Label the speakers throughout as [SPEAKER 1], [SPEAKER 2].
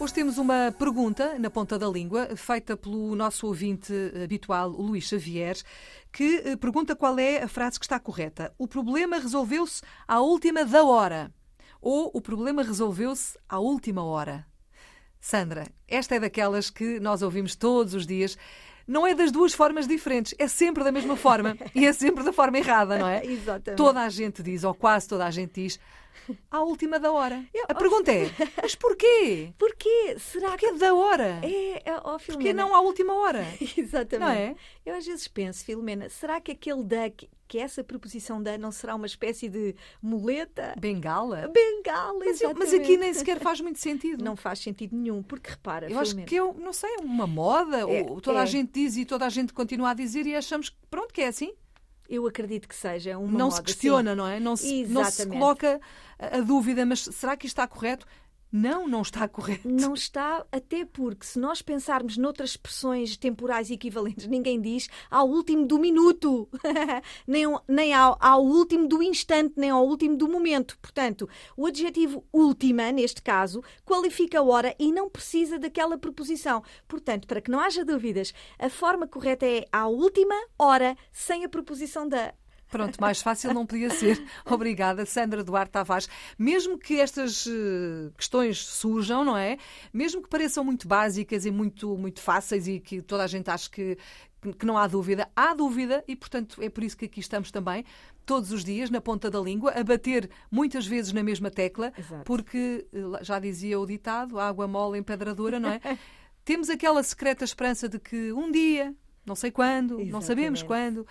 [SPEAKER 1] Hoje temos uma pergunta na ponta da língua, feita pelo nosso ouvinte habitual, o Luís Xavier, que eh, pergunta qual é a frase que está correta. O problema resolveu-se à última da hora. Ou o problema resolveu-se à última hora. Sandra, esta é daquelas que nós ouvimos todos os dias. Não é das duas formas diferentes, é sempre da mesma forma e é sempre da forma errada, não é?
[SPEAKER 2] Exatamente.
[SPEAKER 1] Toda a gente diz, ou quase toda a gente diz, à última da hora.
[SPEAKER 2] Eu-
[SPEAKER 1] A pergunta é, mas porquê?
[SPEAKER 2] Porquê? Será
[SPEAKER 1] Porquê da hora?
[SPEAKER 2] É, é ó,
[SPEAKER 1] Porquê não à última hora?
[SPEAKER 2] Exatamente.
[SPEAKER 1] Não é?
[SPEAKER 2] Eu às vezes penso, Filomena, será que aquele da, que, que essa preposição da não será uma espécie de muleta?
[SPEAKER 1] Bengala?
[SPEAKER 2] Bengala,
[SPEAKER 1] Mas, eu- mas aqui nem sequer faz muito sentido.
[SPEAKER 2] Não faz sentido nenhum, porque repara,
[SPEAKER 1] Eu acho
[SPEAKER 2] Filomena,
[SPEAKER 1] que eu, não sei, é uma moda,
[SPEAKER 2] É,
[SPEAKER 1] ou toda a
[SPEAKER 2] é.
[SPEAKER 1] gente diz e toda a gente continua a dizer e achamos que pronto, que é assim.
[SPEAKER 2] Eu acredito que seja uma
[SPEAKER 1] não
[SPEAKER 2] moda,
[SPEAKER 1] se questiona, não é? Não se, não se coloca a dúvida, mas será que isto está correto? Não, não está correto.
[SPEAKER 2] Não está, até porque se nós pensarmos noutras expressões temporais equivalentes, ninguém diz ao último do minuto, nem, ao- nem ao, ao último do instante, nem ao último do momento. Portanto, o adjetivo última, neste caso, qualifica a hora e não precisa daquela preposição. Portanto, para que não haja dúvidas, a forma correta é à última hora, sem a preposição da.
[SPEAKER 1] Pronto, mais fácil não podia ser. Obrigada, Sandra Duarte Tavares. Mesmo que estas eh, questões surjam, não é? Mesmo que pareçam muito básicas e muito, muito fáceis e que toda a gente acha que, que não há dúvida, há dúvida e, portanto, é por isso que aqui estamos também, todos os dias, na ponta da língua, a bater muitas vezes na mesma tecla,
[SPEAKER 2] Exato.
[SPEAKER 1] porque, eh, já dizia o ditado, água mole em pedra dura, não é? Temos aquela secreta esperança de que um dia, não sei quando, não sabemos
[SPEAKER 2] Exatamente.
[SPEAKER 1] quando,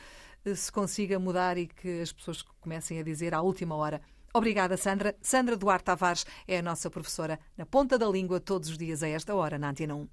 [SPEAKER 1] se consiga mudar e que as pessoas comecem a dizer à última hora. Obrigada, Sandra. Sandra Duarte Tavares é a nossa professora na ponta da língua todos os dias a esta hora, na Antena 1.